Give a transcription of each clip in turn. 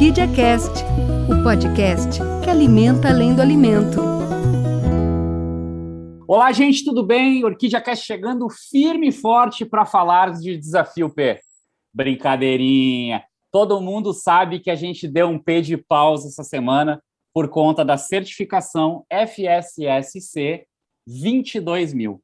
Orquídea Cast, o podcast que alimenta além do alimento. Olá, gente, tudo bem? Orquídea Cast chegando firme e forte para falar de Desafio P. Brincadeirinha. Todo mundo sabe que a gente deu um P de pausa essa semana por conta da certificação FSSC 22000.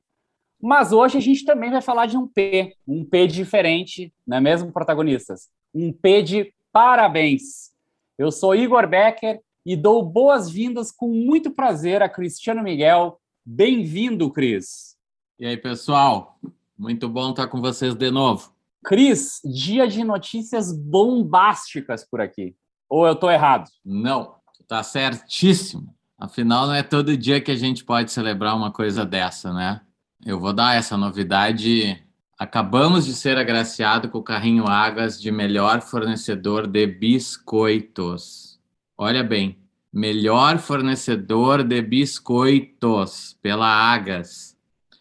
Mas hoje a gente também vai falar de um P, um P diferente, não é mesmo, protagonistas? Um P de parabéns. Eu sou Igor Becker e dou boas-vindas com muito prazer a Cristiano Miguel. Bem-vindo, Cris. E aí, pessoal? Muito bom estar com vocês de novo. Cris, dia de notícias bombásticas por aqui. Ou eu estou errado? Não, está certíssimo. Afinal, não é todo dia que a gente pode celebrar uma coisa dessa, né? Eu vou dar essa novidade. Acabamos de ser agraciado com o carrinho Agas de melhor fornecedor de biscoitos. Olha bem, melhor fornecedor de biscoitos pela Agas.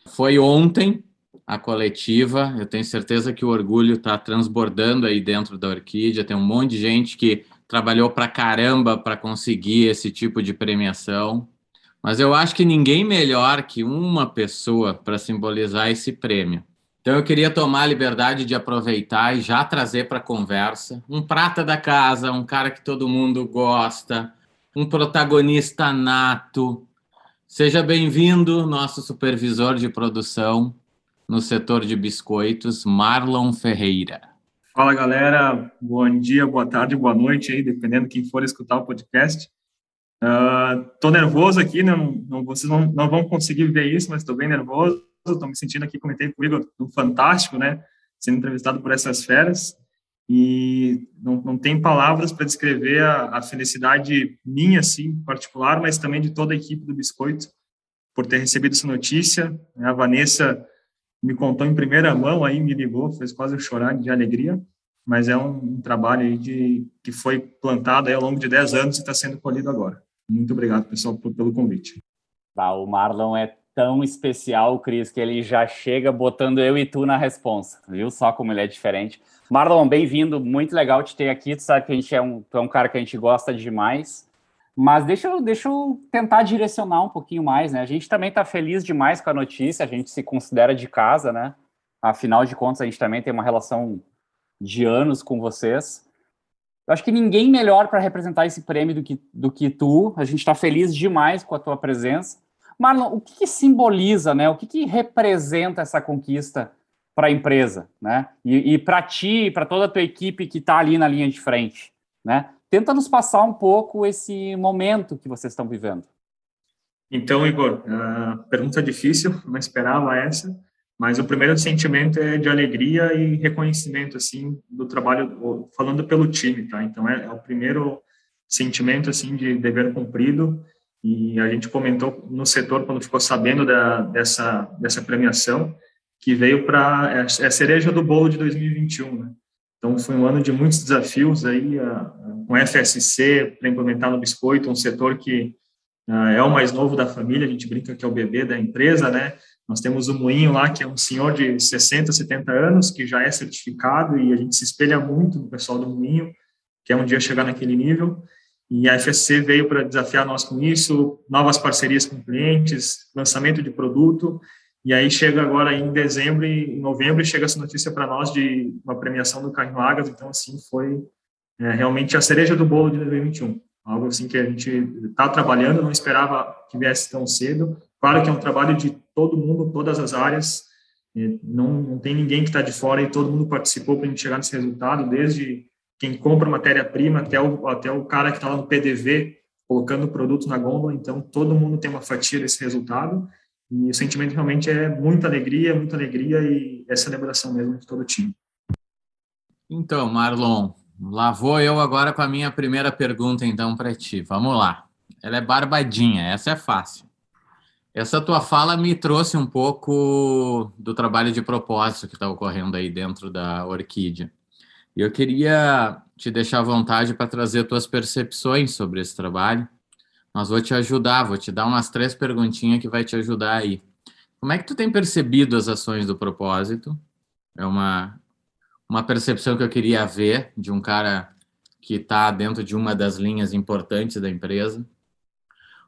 Foi ontem a coletiva. Eu tenho certeza que o orgulho está transbordando aí dentro da Orquídea. Tem um monte de gente que trabalhou para caramba para conseguir esse tipo de premiação. Mas eu acho que ninguém melhor que uma pessoa para simbolizar esse prêmio. Então eu queria tomar a liberdade de aproveitar e já trazer para a conversa um prata da casa, um cara que todo mundo gosta, um protagonista nato. Seja bem-vindo, nosso supervisor de produção no setor de biscoitos, Marlon Ferreira. Fala galera, bom dia, boa tarde, boa noite aí, dependendo quem for escutar o podcast. Uh, tô nervoso aqui? Não, não, vocês não, não vão conseguir ver isso, mas estou bem nervoso. Estou me sentindo aqui, comentei comigo, fantástico, né? Sendo entrevistado por essas feras. E não, não tem palavras para descrever a, a, felicidade minha, assim, particular, mas também de toda a equipe do Biscoito, por ter recebido essa notícia. A Vanessa me contou em primeira mão, aí me ligou, fez quase eu chorar de alegria mas é um, um trabalho de, que foi plantado ao longo de 10 anos e está sendo colhido agora. Muito obrigado, pessoal, pelo convite. Tá, o Marlon é tão especial, Cris, que ele já chega botando eu e tu na responsa, viu? Só como ele é diferente. Marlon, bem-vindo, muito legal te ter aqui. Tu sabe que a gente é um, é um cara que a gente gosta demais. Mas deixa eu, deixa eu tentar direcionar um pouquinho mais, né? A gente também está feliz demais com a notícia, a gente se considera de casa, né? Afinal de contas, a gente também tem uma relação de anos com vocês. Eu acho que ninguém melhor para representar esse prêmio do que, do que tu. A gente está feliz demais com a tua presença. Marlon, o que, que simboliza, né? O que, que representa essa conquista para a empresa, né? E, e para ti, para toda a tua equipe que está ali na linha de frente, né? Tenta nos passar um pouco esse momento que vocês estão vivendo. Então, Igor, pergunta difícil, não esperava essa. Mas o primeiro sentimento é de alegria e reconhecimento, assim, do trabalho, falando pelo time, tá? Então, é, é o primeiro sentimento, assim, de dever cumprido. E a gente comentou no setor, quando ficou sabendo da, dessa, dessa premiação, que veio para é, é a cereja do bolo de 2021, né? Então, foi um ano de muitos desafios aí, com FSC, para implementar no biscoito, um setor que a, é o mais novo da família, a gente brinca que é o bebê da empresa, né? Nós temos o Moinho lá, que é um senhor de 60, 70 anos, que já é certificado e a gente se espelha muito no pessoal do Moinho, que é um dia chegar naquele nível. E a FSC veio para desafiar nós com isso, novas parcerias com clientes, lançamento de produto. E aí chega agora em dezembro e em novembro chega essa notícia para nós de uma premiação do Carrinho Agas. Então, assim, foi é, realmente a cereja do bolo de 2021. Algo assim que a gente está trabalhando, não esperava que viesse tão cedo. Claro que é um trabalho de todo mundo, todas as áreas, não, não tem ninguém que está de fora e todo mundo participou para a gente chegar nesse resultado, desde quem compra matéria-prima até o, até o cara que está lá no PDV colocando produtos na gôndola, então todo mundo tem uma fatia desse resultado e o sentimento realmente é muita alegria, muita alegria e é celebração mesmo de todo o time. Então, Marlon, lá vou eu agora com a minha primeira pergunta então para ti. Vamos lá. Ela é barbadinha, essa é fácil. Essa tua fala me trouxe um pouco do trabalho de propósito que está ocorrendo aí dentro da Orquídea. E eu queria te deixar à vontade para trazer tuas percepções sobre esse trabalho, mas vou te ajudar, vou te dar umas três perguntinhas que vai te ajudar aí. Como é que tu tem percebido as ações do propósito? É uma, uma percepção que eu queria ver de um cara que está dentro de uma das linhas importantes da empresa.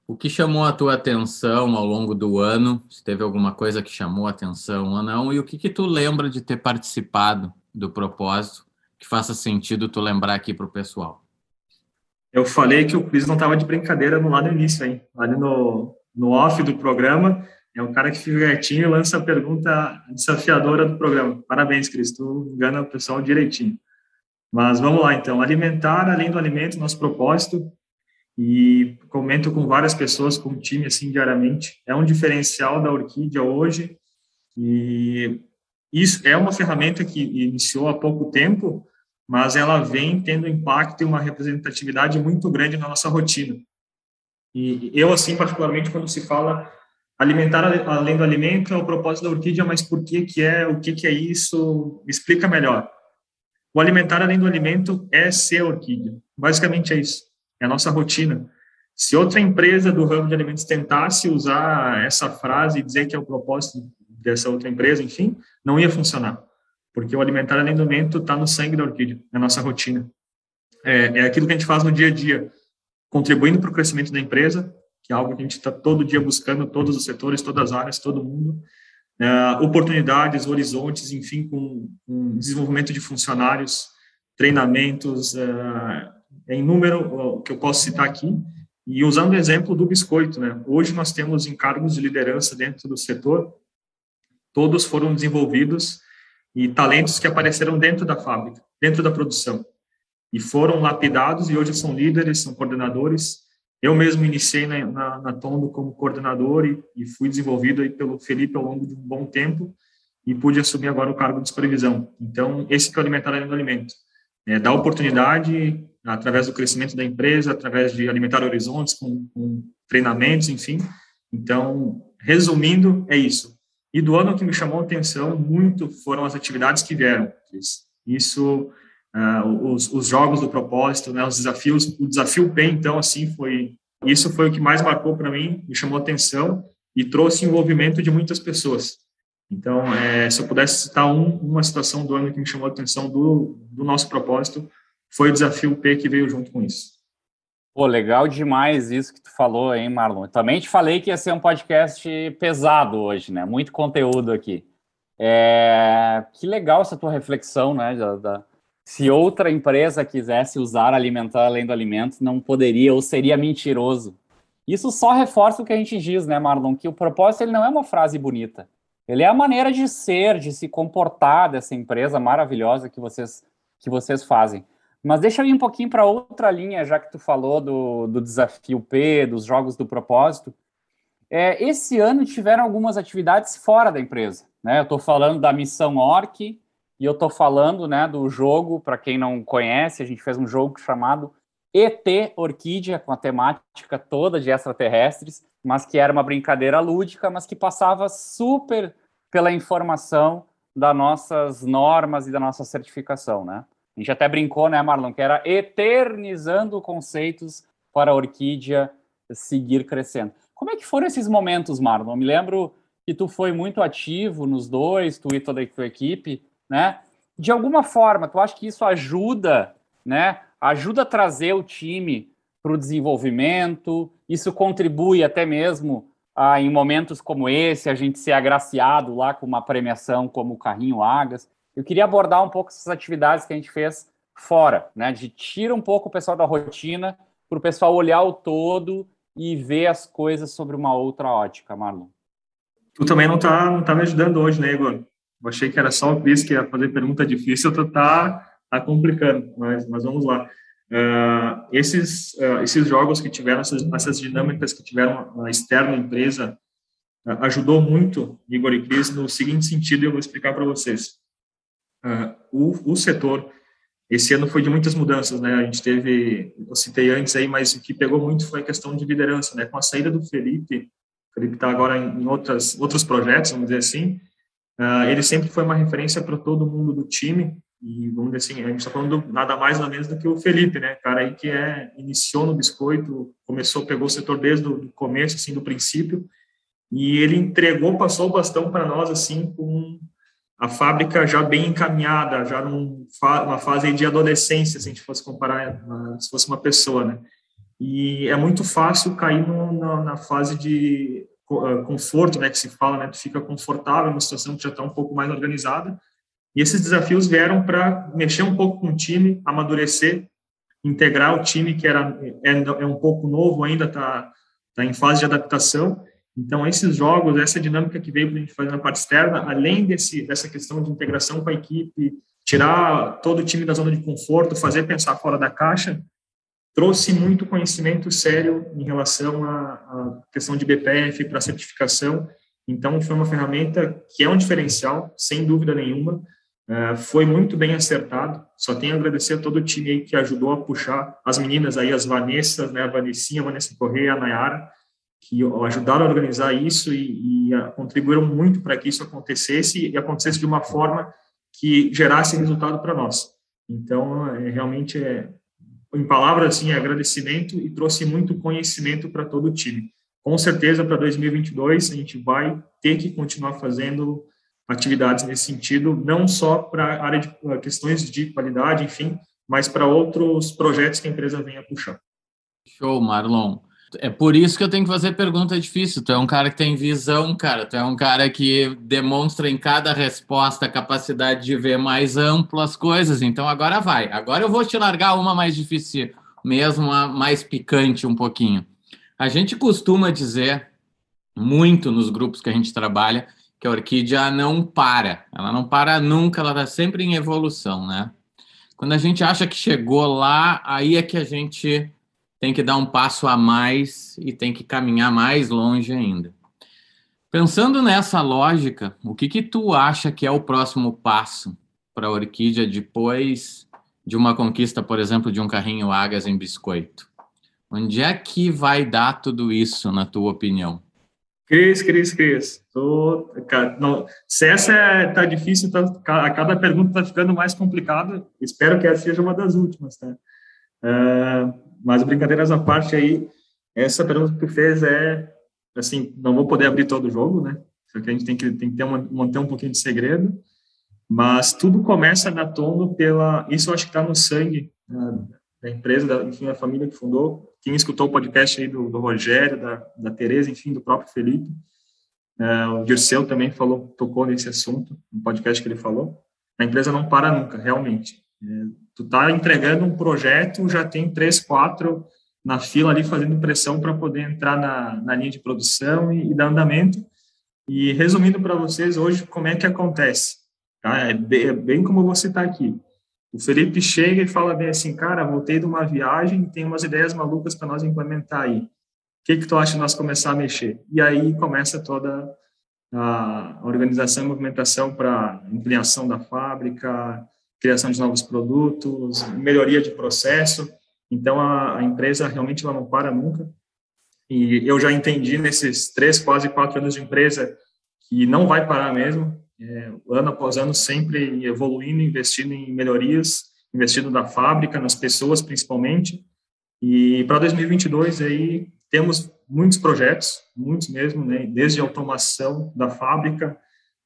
O que chamou a tua atenção ao longo do ano? Se teve alguma coisa que chamou a atenção ou não? E o que, que tu lembra de ter participado do propósito que faça sentido tu lembrar aqui para o pessoal? Eu falei que o Cris não estava de brincadeira no lado início, hein? Ali no, no off do programa, é o cara que fica quietinho e lança a pergunta desafiadora do programa. Parabéns, Cris, tu engana o pessoal direitinho. Mas vamos lá, então. Alimentar além do alimento, nosso propósito e comento com várias pessoas, com o time, assim, diariamente. É um diferencial da Orquídea hoje e isso é uma ferramenta que iniciou há pouco tempo, mas ela vem tendo impacto e uma representatividade muito grande na nossa rotina. E eu, assim, particularmente, quando se fala alimentar além do alimento, é o propósito da Orquídea, mas por que que é, o que que é isso? Me explica melhor. O alimentar além do alimento é ser Orquídea. Basicamente é isso é a nossa rotina. Se outra empresa do ramo de alimentos tentasse usar essa frase e dizer que é o propósito dessa outra empresa, enfim, não ia funcionar, porque o alimentar além do alimento está no sangue da orquídea, na nossa rotina. É, é aquilo que a gente faz no dia a dia, contribuindo para o crescimento da empresa, que é algo que a gente está todo dia buscando, todos os setores, todas as áreas, todo mundo, é, oportunidades, horizontes, enfim, com, com, desenvolvimento de funcionários, treinamentos, é, em número que eu posso citar aqui, e usando o exemplo do biscoito, né? Hoje nós temos encargos de liderança dentro do setor, todos foram desenvolvidos e talentos que apareceram dentro da fábrica, dentro da produção, e foram lapidados e hoje são líderes, são coordenadores. Eu mesmo iniciei na, na, na Tondo como coordenador e, e, fui desenvolvido aí pelo Felipe ao longo de um bom tempo e pude assumir agora o cargo de supervisão. Então, esse que é o alimentar além do alimento. É, dá oportunidade através do crescimento da empresa, através de alimentar horizontes com, com treinamentos, enfim. Então, resumindo, é isso. E do ano que me chamou a atenção muito foram as atividades que vieram. Isso, uh, os, os, jogos do propósito, né, os desafios, o desafio P, então, assim, foi isso foi o que mais marcou para mim, me chamou a atenção e trouxe envolvimento de muitas pessoas. Então, é, se eu pudesse citar um, uma situação do ano que me chamou a atenção do, do nosso propósito, foi o desafio P que veio junto com isso. Pô, legal demais isso que tu falou, hein, Marlon? Também te falei que ia ser um podcast pesado hoje, né? Muito conteúdo aqui. É... Que legal essa tua reflexão, né? Da, da... Se outra empresa quisesse usar alimentar além do alimento, não poderia ou seria mentiroso. Isso só reforça o que a gente diz, né, Marlon? Que o propósito ele não é uma frase bonita. Ele é a maneira de ser, de se comportar dessa empresa maravilhosa que vocês, que vocês fazem. Mas deixa eu ir um pouquinho para outra linha, já que tu falou do, do desafio P, dos jogos do propósito. É, esse ano tiveram algumas atividades fora da empresa. Né? Eu estou falando da missão Orc e eu estou falando né, do jogo, para quem não conhece, a gente fez um jogo chamado ET Orquídea, com a temática toda de extraterrestres, mas que era uma brincadeira lúdica, mas que passava super pela informação das nossas normas e da nossa certificação, né? A gente até brincou, né, Marlon, que era eternizando conceitos para a orquídea seguir crescendo. Como é que foram esses momentos, Marlon? Eu me lembro que tu foi muito ativo nos dois, tu e toda a tua equipe, né? De alguma forma, tu acha que isso ajuda, né? Ajuda a trazer o time para o desenvolvimento, isso contribui até mesmo ah, em momentos como esse, a gente ser agraciado lá com uma premiação como o Carrinho Agas. Eu queria abordar um pouco essas atividades que a gente fez fora, né? De tira um pouco o pessoal da rotina para o pessoal olhar o todo e ver as coisas sobre uma outra ótica, Marlon. Tu também não está não tá me ajudando hoje, né, Igor? Eu achei que era só o Cris que ia fazer pergunta difícil, tu tá, tá complicando, mas, mas vamos lá. Uh, esses, uh, esses jogos que tiveram, essas, essas dinâmicas que tiveram a externa empresa, uh, ajudou muito, Igor e Cris, no seguinte sentido, eu vou explicar para vocês. Uh, o, o setor esse ano foi de muitas mudanças, né? A gente teve, eu citei antes aí, mas o que pegou muito foi a questão de liderança, né? Com a saída do Felipe, o Felipe está agora em, outras, outros projetos, vamos dizer assim, uh, ele sempre foi uma referência para todo mundo do time, e vamos dizer assim, a gente está falando nada mais nada menos do que o Felipe, né? Cara aí que é, iniciou no biscoito, começou, pegou o setor desde o começo, assim, do princípio, e ele entregou, passou o bastão para nós, assim, com a fábrica já bem encaminhada, já numa fase de adolescência, se a gente fosse comparar, se fosse uma pessoa, né? E é muito fácil cair no, na, na, fase de uh, conforto, né, que se fala, né? Tu fica confortável numa situação que já está um pouco mais organizada. E esses desafios vieram para mexer um pouco com o time, amadurecer, integrar o time que era é, é um pouco novo ainda, está tá em fase de adaptação então, esses jogos, essa dinâmica que veio para a gente fazer na parte externa, além desse, dessa questão de integração com a equipe, tirar todo o time da zona de conforto, fazer pensar fora da caixa, trouxe muito conhecimento sério em relação à, questão de BPF para certificação. Então, foi uma ferramenta que é um diferencial, sem dúvida nenhuma. Uh, foi muito bem acertado. Só tenho a agradecer a todo o time aí que ajudou a puxar as meninas aí, as Vanessas, né, a Vanessinha, a Vanessa Correia, a Nayara, que ajudaram a organizar isso e, e contribuíram muito para que isso acontecesse e acontecesse de uma forma que gerasse resultado para nós. Então, é, realmente, é, em palavras, assim, é agradecimento e trouxe muito conhecimento para todo o time. Com certeza, para 2022, a gente vai ter que continuar fazendo atividades nesse sentido, não só para área de questões de qualidade, enfim, mas para outros projetos que a empresa venha puxar. Show, Marlon. É por isso que eu tenho que fazer pergunta difícil. Tu é um cara que tem visão, cara. Tu é um cara que demonstra em cada resposta a capacidade de ver mais amplo as coisas. Então agora vai. Agora eu vou te largar uma mais difícil, mesmo uma mais picante um pouquinho. A gente costuma dizer muito nos grupos que a gente trabalha que a orquídea não para. Ela não para nunca, ela está sempre em evolução, né? Quando a gente acha que chegou lá, aí é que a gente tem que dar um passo a mais e tem que caminhar mais longe ainda. Pensando nessa lógica, o que que tu acha que é o próximo passo para a orquídea depois de uma conquista, por exemplo, de um carrinho Agas em biscoito? Onde é que vai dar tudo isso, na tua opinião? Cris, Cris, Cris. Tô, não, se essa é, tá difícil, tá, a cada pergunta está ficando mais complicada. Espero que essa seja uma das últimas, tá? Uh, mas brincadeiras à parte aí, essa pergunta que tu fez é, assim, não vou poder abrir todo o jogo, né? Só que a gente tem que, tem que ter uma, manter um pouquinho de segredo, mas tudo começa na Tono pela, isso eu acho que está no sangue né, da empresa, da, enfim, da família que fundou. Quem escutou o podcast aí do, do Rogério, da, da Tereza, enfim, do próprio Felipe, é, o Dirceu também falou, tocou nesse assunto, no podcast que ele falou. A empresa não para nunca, realmente. É, tu tá entregando um projeto, já tem três, quatro na fila ali fazendo pressão para poder entrar na, na linha de produção e, e dar andamento. E resumindo para vocês hoje como é que acontece. Tá? É, bem, é bem como você está aqui. O Felipe chega e fala bem assim, cara, voltei de uma viagem, tem umas ideias malucas para nós implementar aí. O que que tu acha de nós começar a mexer? E aí começa toda a organização e movimentação para ampliação da fábrica, criação de novos produtos, melhoria de processo. Então, a, a empresa realmente ela não para nunca. E eu já entendi nesses três, quase quatro anos de empresa que não vai parar mesmo. É, ano após ano, sempre evoluindo, investindo em melhorias, investindo na fábrica, nas pessoas principalmente. E para 2022 aí temos muitos projetos, muitos mesmo, né? desde automação da fábrica,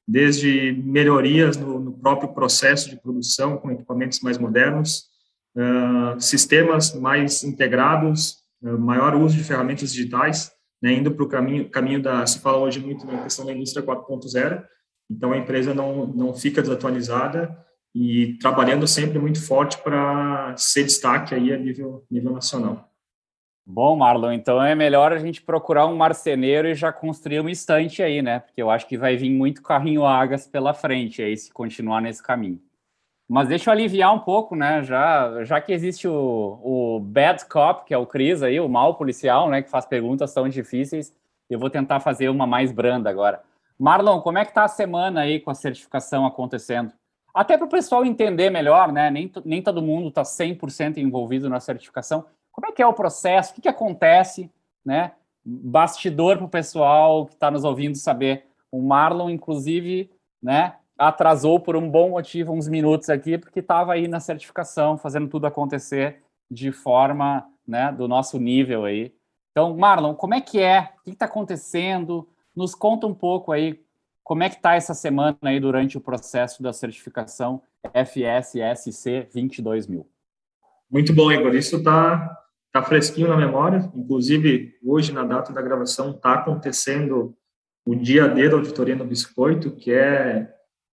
desde melhorias no, no próprio processo de produção com equipamentos mais modernos, uh, sistemas mais integrados, uh, maior uso de ferramentas digitais, né, indo para o caminho, caminho da, se fala hoje muito na questão da indústria 4.0, então a empresa não, não fica desatualizada e trabalhando sempre muito forte para ser destaque aí a nível, nível nacional. Bom, Marlon, então é melhor a gente procurar um marceneiro e já construir uma estante aí, né? Porque eu acho que vai vir muito carrinho Agas pela frente aí, se continuar nesse caminho. Mas deixa eu aliviar um pouco, né? Já, já que existe o, o Bad Cop, que é o Cris aí, o mal policial, né? Que faz perguntas tão difíceis, eu vou tentar fazer uma mais branda agora. Marlon, como é que tá a semana aí com a certificação acontecendo? Até para o pessoal entender melhor, né? Nem, nem todo mundo está 100% envolvido na certificação. Como é que é o processo? O que, que acontece? Né? Bastidor para o pessoal que está nos ouvindo saber. O Marlon, inclusive, né, atrasou por um bom motivo uns minutos aqui, porque estava aí na certificação, fazendo tudo acontecer de forma né, do nosso nível aí. Então, Marlon, como é que é? O que está acontecendo? Nos conta um pouco aí Como é que está essa semana aí durante o processo da certificação FSSC 22000? Muito bom, Igor. Isso está tá fresquinho na memória. Inclusive, hoje, na data da gravação, está acontecendo o dia D da auditoria no Biscoito, que é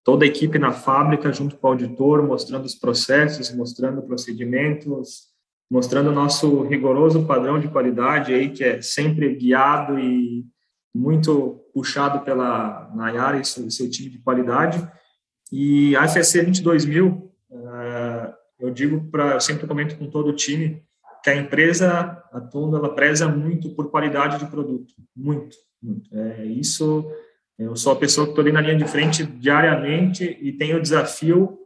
toda a equipe na fábrica junto com o auditor, mostrando os processos, mostrando procedimentos, mostrando o nosso rigoroso padrão de qualidade aí, que é sempre guiado e muito puxado pela Nayara e seu, seu time de qualidade. E a FSC 22000, uh, eu digo para, eu sempre comento com todo o time, que a empresa, a ela preza muito por qualidade de produto, muito, muito. É, isso, eu sou a pessoa que estou ali na linha de frente diariamente e tenho desafio,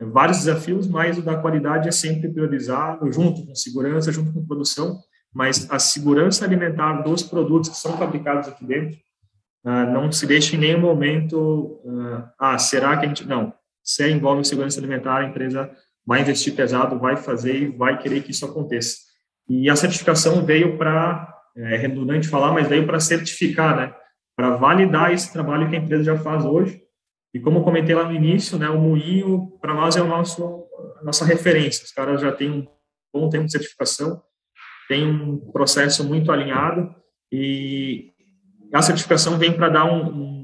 vários desafios, mas o da qualidade é sempre priorizado, junto com segurança, junto com produção, mas a segurança alimentar dos produtos que são fabricados aqui dentro, uh, não se deixa em nenhum momento, uh, ah, será que a gente, não, se envolve segurança alimentar, a empresa vai investir pesado, vai fazer e vai querer que isso aconteça. E a certificação veio para, é redundante falar, mas veio para certificar, né? Para validar esse trabalho que a empresa já faz hoje. E como eu comentei lá no início, né, o Moinho, para nós, é o nosso, a nossa referência. Os caras já têm um bom tempo de certificação, tem um processo muito alinhado e a certificação vem para dar um, um,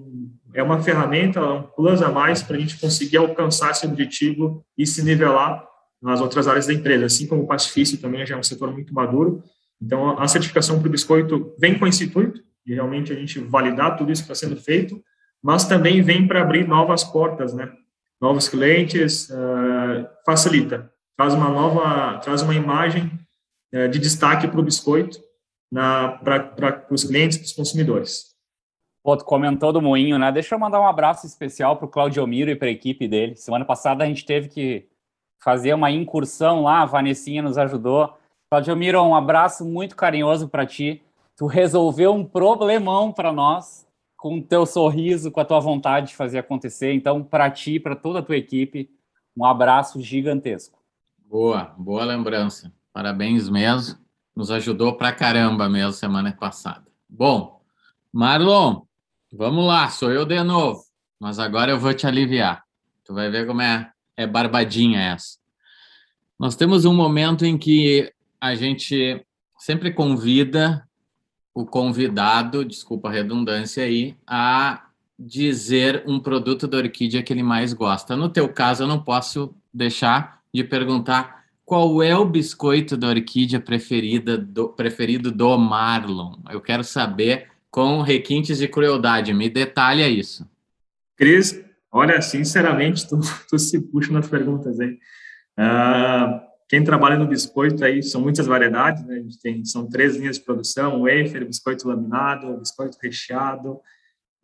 é uma ferramenta, um plus a mais para a gente conseguir alcançar esse objetivo e se nivelar nas outras áreas da empresa, assim como o pacifício também já é um setor muito maduro. Então, a certificação para o biscoito vem com esse intuito, de realmente a gente validar tudo isso que está sendo feito, mas também vem para abrir novas portas, né? Novos clientes, uh, facilita, traz uma nova, traz uma imagem é, de destaque para o biscoito para os clientes, para os consumidores. Pô, tu comentou do Moinho, né? Deixa eu mandar um abraço especial para o Claudio Miro e para a equipe dele. Semana passada a gente teve que fazer uma incursão lá, a Vanessinha nos ajudou. Claudio Miro, um abraço muito carinhoso para ti. Tu resolveu um problemão para nós com o teu sorriso, com a tua vontade de fazer acontecer. Então, para ti, para toda a tua equipe, um abraço gigantesco. Boa, boa lembrança. Parabéns mesmo. Nos ajudou pra caramba mesmo semana passada. Bom, Marlon, vamos lá, sou eu de novo. Mas agora eu vou te aliviar. Tu vai ver como é, é barbadinha essa. Nós temos um momento em que a gente sempre convida o convidado, desculpa a redundância aí, a dizer um produto da orquídea que ele mais gosta. No teu caso, eu não posso deixar de perguntar qual é o biscoito da orquídea preferida do, preferido do Marlon? Eu quero saber com requintes de crueldade. Me detalha isso. Cris, olha, sinceramente, tu, tu se puxa nas perguntas, hein? Uh, quem trabalha no biscoito aí são muitas variedades, né? A gente tem, são três linhas de produção, wafer, biscoito laminado, biscoito recheado.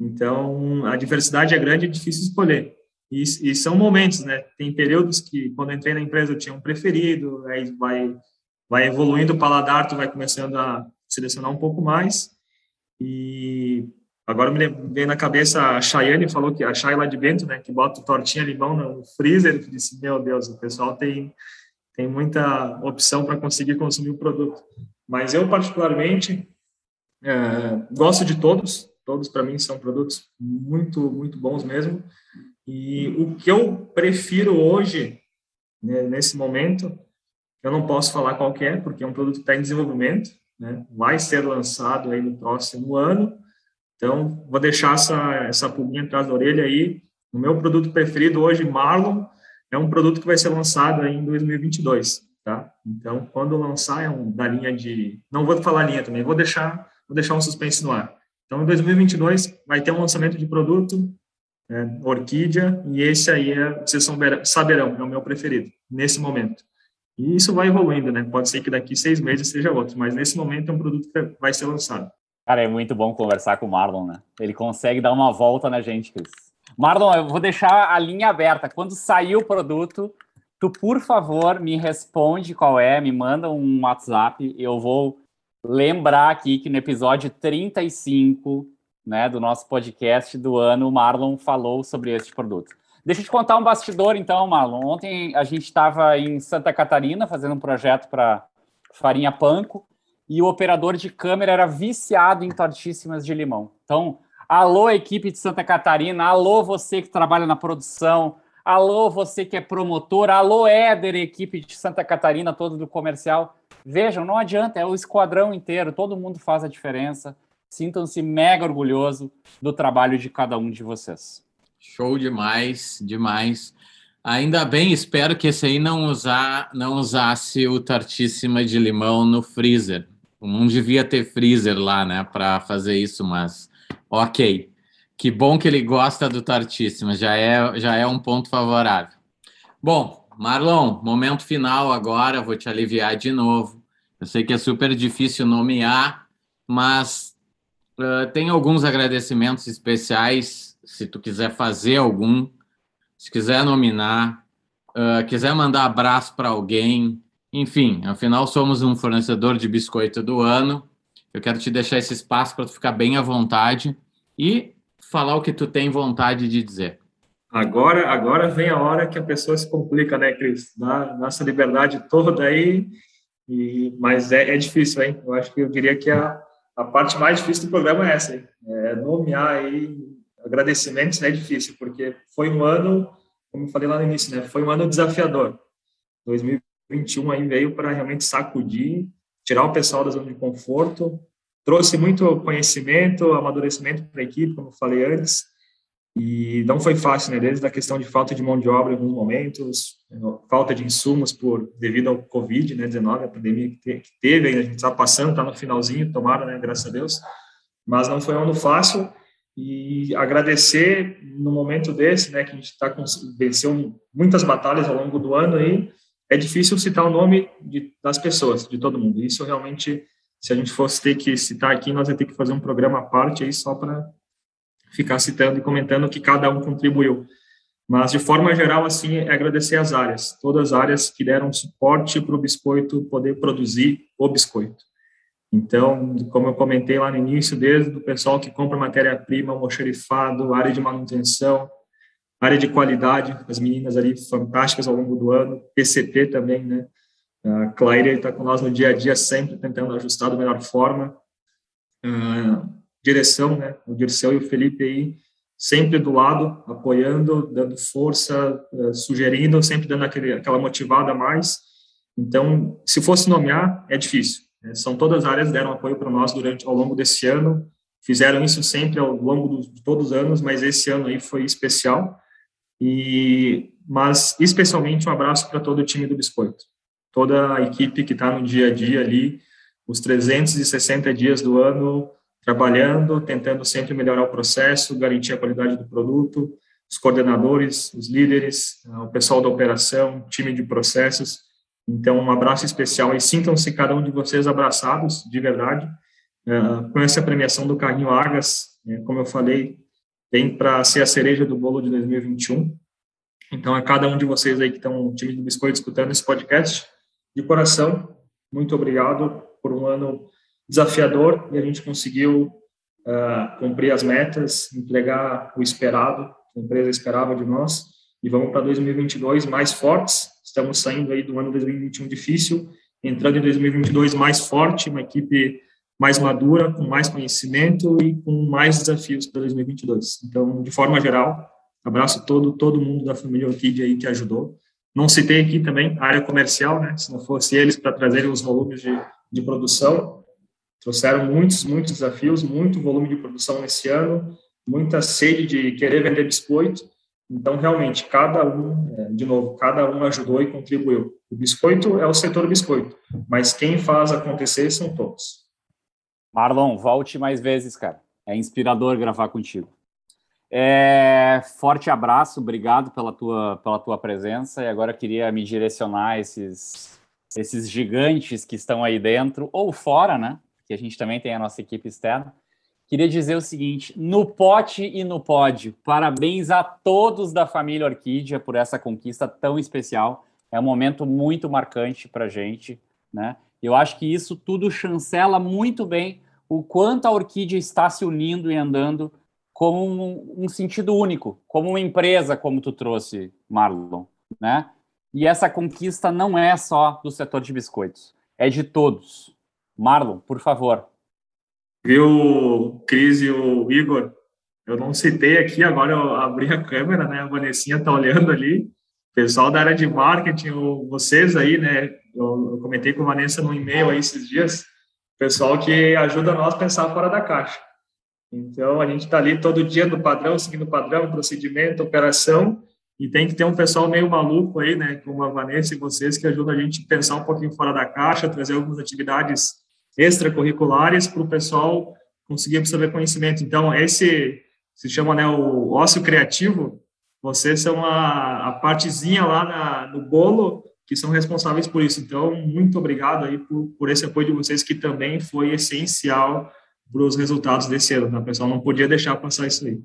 Então, a diversidade é grande e é difícil escolher. E, e, são momentos, né? Tem períodos que, quando entrei na empresa, eu tinha um preferido, aí vai, vai evoluindo o paladar, tu vai começando a selecionar um pouco mais. E agora me vem na cabeça a Chayane, falou que a Chay lá de Bento, né? Que bota tortinha limão no freezer, que disse, meu Deus, o pessoal tem, tem muita opção para conseguir consumir o produto. Mas eu, particularmente, é, gosto de todos, todos para mim são produtos muito, muito bons mesmo. E o que eu prefiro hoje, né, nesse momento, eu não posso falar qual é, porque é um produto que está em desenvolvimento, né, vai ser lançado aí no próximo ano. Então, vou deixar essa, essa pulguinha atrás da orelha aí. O meu produto preferido hoje, Marlon, é um produto que vai ser lançado aí em 2022, tá? Então, quando lançar, é um da linha de... Não vou falar linha também, vou deixar, vou deixar um suspense no ar. Então, em 2022, vai ter um lançamento de produto né, Orquídea, e esse aí, é, vocês saberão, é o meu preferido, nesse momento. E isso vai evoluindo, né? Pode ser que daqui seis meses seja outro, mas nesse momento é um produto que vai ser lançado. Cara, é muito bom conversar com o Marlon, né? Ele consegue dar uma volta na gente, Cris. Marlon, eu vou deixar a linha aberta. Quando sair o produto, tu, por favor, me responde qual é, me manda um WhatsApp. Eu vou lembrar aqui que no episódio 35 né, do nosso podcast do ano, o Marlon falou sobre este produto. Deixa eu te contar um bastidor, então, Marlon. Ontem a gente estava em Santa Catarina fazendo um projeto para farinha panko e o operador de câmera era viciado em tortíssimas de limão. Então, Alô, equipe de Santa Catarina. Alô, você que trabalha na produção. Alô, você que é promotor. Alô, Éder, equipe de Santa Catarina, todo do comercial. Vejam, não adianta, é o esquadrão inteiro, todo mundo faz a diferença. Sintam-se mega orgulhoso do trabalho de cada um de vocês. Show demais, demais. Ainda bem, espero que esse aí não, usar, não usasse o tartíssima de limão no freezer. Não devia ter freezer lá, né, para fazer isso, mas ok. Que bom que ele gosta do tartíssima, já é, já é um ponto favorável. Bom, Marlon, momento final agora, vou te aliviar de novo. Eu sei que é super difícil nomear, mas uh, tem alguns agradecimentos especiais, se tu quiser fazer algum se quiser nominar, uh, quiser mandar abraço para alguém, enfim, afinal somos um fornecedor de biscoito do ano. Eu quero te deixar esse espaço para tu ficar bem à vontade e falar o que tu tem vontade de dizer. Agora, agora vem a hora que a pessoa se complica, né, Cris? Dá nossa liberdade toda aí, e, mas é, é, difícil, hein? Eu acho que eu diria que a, a parte mais difícil do programa é essa, hein? É nomear aí agradecimentos é difícil, porque foi um ano, como eu falei lá no início, né, foi um ano desafiador. 2021 aí veio para realmente sacudir, tirar o pessoal da zona de conforto, trouxe muito conhecimento, amadurecimento para a equipe, como eu falei antes, e não foi fácil, né, desde a questão de falta de mão de obra em alguns momentos, falta de insumos por devido ao Covid, né, 19, a pandemia que teve, a gente está passando, está no finalzinho, tomara, né, graças a Deus, mas não foi um ano fácil, e agradecer no momento desse, né, que a gente está venceu muitas batalhas ao longo do ano aí, é difícil citar o nome de, das pessoas, de todo mundo. Isso realmente, se a gente fosse ter que citar aqui, nós ia ter que fazer um programa à parte aí só para ficar citando e comentando que cada um contribuiu. Mas, de forma geral, assim, é agradecer as áreas, todas as áreas que deram suporte para o biscoito poder produzir o biscoito. Então, como eu comentei lá no início, desde o pessoal que compra matéria-prima, almoxerifado, área de manutenção, área de qualidade, as meninas ali fantásticas ao longo do ano, PCP também, né? A Claire está com nós no dia a dia, sempre tentando ajustar da melhor forma. Uh, direção, né? O Dirceu e o Felipe aí, sempre do lado, apoiando, dando força, uh, sugerindo, sempre dando aquele, aquela motivada a mais. Então, se fosse nomear, é difícil são todas as áreas que deram apoio para nós durante ao longo desse ano, fizeram isso sempre ao longo de todos os anos, mas esse ano aí foi especial. E mas especialmente um abraço para todo o time do Biscoito, toda a equipe que está no dia a dia ali, os 360 dias do ano trabalhando, tentando sempre melhorar o processo, garantir a qualidade do produto, os coordenadores, os líderes, o pessoal da operação, time de processos, então, um abraço especial e sintam-se cada um de vocês abraçados, de verdade, uh, com essa premiação do Carrinho Argas, né, como eu falei, tem para ser a cereja do bolo de 2021. Então, a cada um de vocês aí que estão, no time do Biscoito, escutando esse podcast, de coração, muito obrigado por um ano desafiador e a gente conseguiu uh, cumprir as metas, entregar o esperado, que a empresa esperava de nós, e vamos para 2022 mais fortes. Estamos saindo aí do ano 2021 difícil, entrando em 2022 mais forte, uma equipe mais madura, com mais conhecimento e com mais desafios para 2022. Então, de forma geral, abraço todo todo mundo da família Orquídea aí que ajudou. Não citei aqui também a área comercial, né? Se não fosse eles para trazerem os volumes de, de produção, trouxeram muitos muitos desafios, muito volume de produção nesse ano, muita sede de querer vender biscoito então, realmente, cada um, é, de novo, cada um ajudou e contribuiu. O biscoito é o setor biscoito, mas quem faz acontecer são todos. Marlon, volte mais vezes, cara. É inspirador gravar contigo. É, forte abraço, obrigado pela tua, pela tua presença. E agora queria me direcionar a esses, esses gigantes que estão aí dentro ou fora, né? Que a gente também tem a nossa equipe externa queria dizer o seguinte: no pote e no pódio, parabéns a todos da família Orquídea por essa conquista tão especial. É um momento muito marcante para a gente, né? Eu acho que isso tudo chancela muito bem o quanto a Orquídea está se unindo e andando como um, um sentido único, como uma empresa, como tu trouxe, Marlon, né? E essa conquista não é só do setor de biscoitos, é de todos. Marlon, por favor, Viu, Cris e o Igor? eu não citei aqui, agora eu abri a câmera, né? A Vanessinha está olhando ali. Pessoal da área de marketing, vocês aí, né? Eu, eu comentei com a Vanessa no e-mail aí esses dias. Pessoal que ajuda nós a pensar fora da caixa. Então, a gente está ali todo dia no padrão, seguindo o padrão, procedimento, operação, e tem que ter um pessoal meio maluco aí, né, como a Vanessa e vocês, que ajudam a gente a pensar um pouquinho fora da caixa, trazer algumas atividades extracurriculares para o pessoal conseguir absorver conhecimento. Então, esse se chama né, o ócio criativo, vocês são a, a partezinha lá na, no bolo que são responsáveis por isso. Então, muito obrigado aí por, por esse apoio de vocês, que também foi essencial para os resultados desse ano. Né? O pessoal não podia deixar passar isso aí.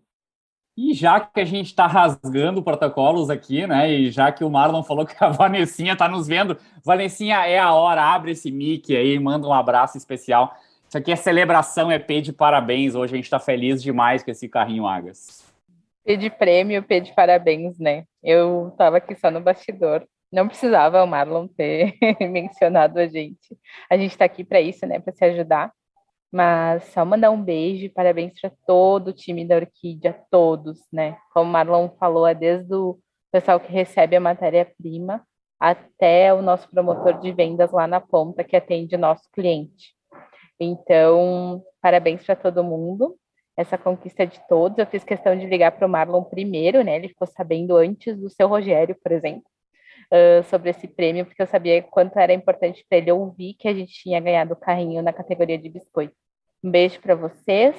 E já que a gente está rasgando protocolos aqui, né? E já que o Marlon falou que a Vanessinha está nos vendo, Vanessinha, é a hora, abre esse mic aí, manda um abraço especial. Isso aqui é celebração, é P de parabéns. Hoje a gente está feliz demais com esse carrinho Agas. P de prêmio, P de parabéns, né? Eu estava aqui só no bastidor. Não precisava o Marlon ter mencionado a gente. A gente está aqui para isso, né? Para se ajudar. Mas só mandar um beijo parabéns para todo o time da Orquídea, todos, né? Como o Marlon falou, é desde o pessoal que recebe a matéria-prima até o nosso promotor de vendas lá na ponta que atende nosso cliente. Então, parabéns para todo mundo. Essa conquista de todos. Eu fiz questão de ligar para o Marlon primeiro, né? Ele ficou sabendo antes do seu Rogério, por exemplo, uh, sobre esse prêmio, porque eu sabia quanto era importante para ele ouvir que a gente tinha ganhado o carrinho na categoria de biscoito. Um beijo para vocês.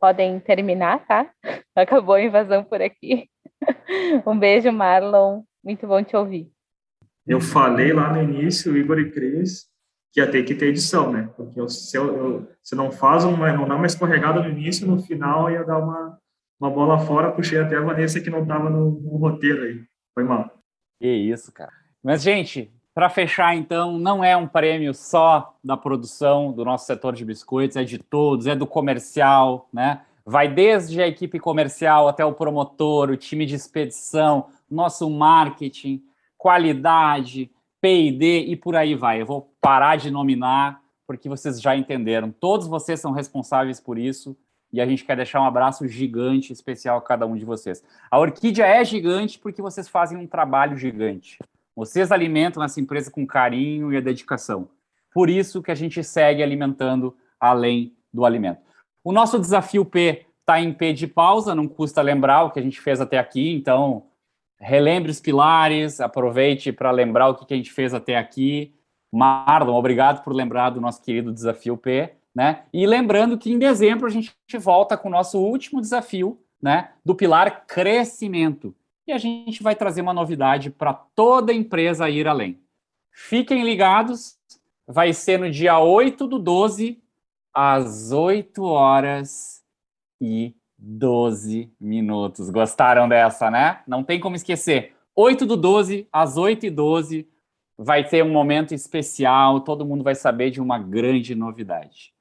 Podem terminar, tá? Acabou a invasão por aqui. um beijo, Marlon. Muito bom te ouvir. Eu falei lá no início, Igor e Cris, que ia ter que ter edição, né? Porque se eu, eu, você não faz uma, não dá uma escorregada no início, no final ia dar uma, uma bola fora, puxei até a Vanessa que não estava no, no, roteiro aí. Foi mal. Que isso, cara. Mas, gente, para fechar, então, não é um prêmio só da produção do nosso setor de biscoitos, é de todos, é do comercial, né? Vai desde a equipe comercial até o promotor, o time de expedição, nosso marketing, qualidade, P&D e por aí vai. Eu vou parar de nominar porque vocês já entenderam. Todos vocês são responsáveis por isso e a gente quer deixar um abraço gigante especial a cada um de vocês. A Orquídea é gigante porque vocês fazem um trabalho gigante. Vocês alimentam essa empresa com carinho e dedicação. Por isso que a gente segue alimentando além do alimento. O nosso desafio P está em P de pausa, não custa lembrar o que a gente fez até aqui, então relembre os pilares, aproveite para lembrar o que a gente fez até aqui. Marlon, obrigado por lembrar do nosso querido desafio P, né? E lembrando que em dezembro a gente volta com o nosso último desafio, né, do pilar crescimento e a gente vai trazer uma novidade para toda empresa ir além. Fiquem ligados, vai ser no dia 8 do 12, às 8 horas e 12 minutos. Gostaram dessa, né? Não tem como esquecer. 8 do 12, às 8 e 12, vai ter um momento especial, todo mundo vai saber de uma grande novidade.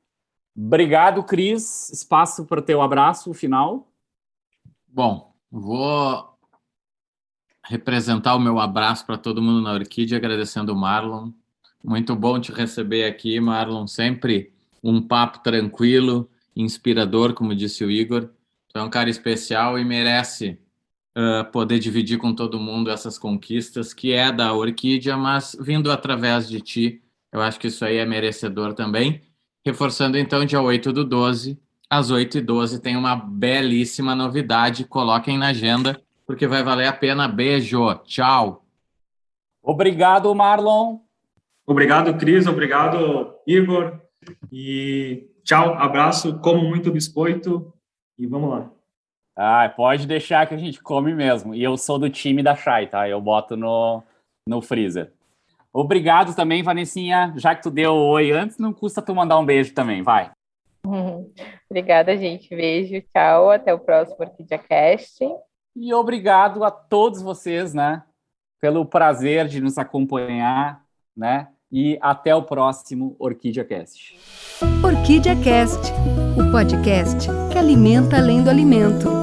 Obrigado, Cris. Espaço para o teu abraço final. Bom, vou representar o meu abraço para todo mundo na Orquídea, agradecendo o Marlon. Muito bom te receber aqui, Marlon. Sempre um papo tranquilo, inspirador, como disse o Igor. Tu é um cara especial e merece uh, poder dividir com todo mundo essas conquistas, que é da Orquídea, mas vindo através de ti, eu acho que isso aí é merecedor também. Reforçando então, dia 8 do 12, às 8 e 12 tem uma belíssima novidade. Coloquem na agenda porque vai valer a pena. Beijo, tchau. Obrigado, Marlon. Obrigado, Cris. Obrigado, Igor. E tchau, abraço. Como muito biscoito e vamos lá. Ah, pode deixar que a gente come mesmo. E eu sou do time da Chai, tá? Eu boto no, no freezer. Obrigado também, Vanessinha. Já que tu deu oi antes, não custa tu mandar um beijo também, vai. Obrigada, gente. Beijo, tchau. Até o próximo Orquídea Cast. E obrigado a todos vocês, né, pelo prazer de nos acompanhar, né? E até o próximo Orquídea Cast. Orquídea Cast, o podcast que alimenta além do alimento.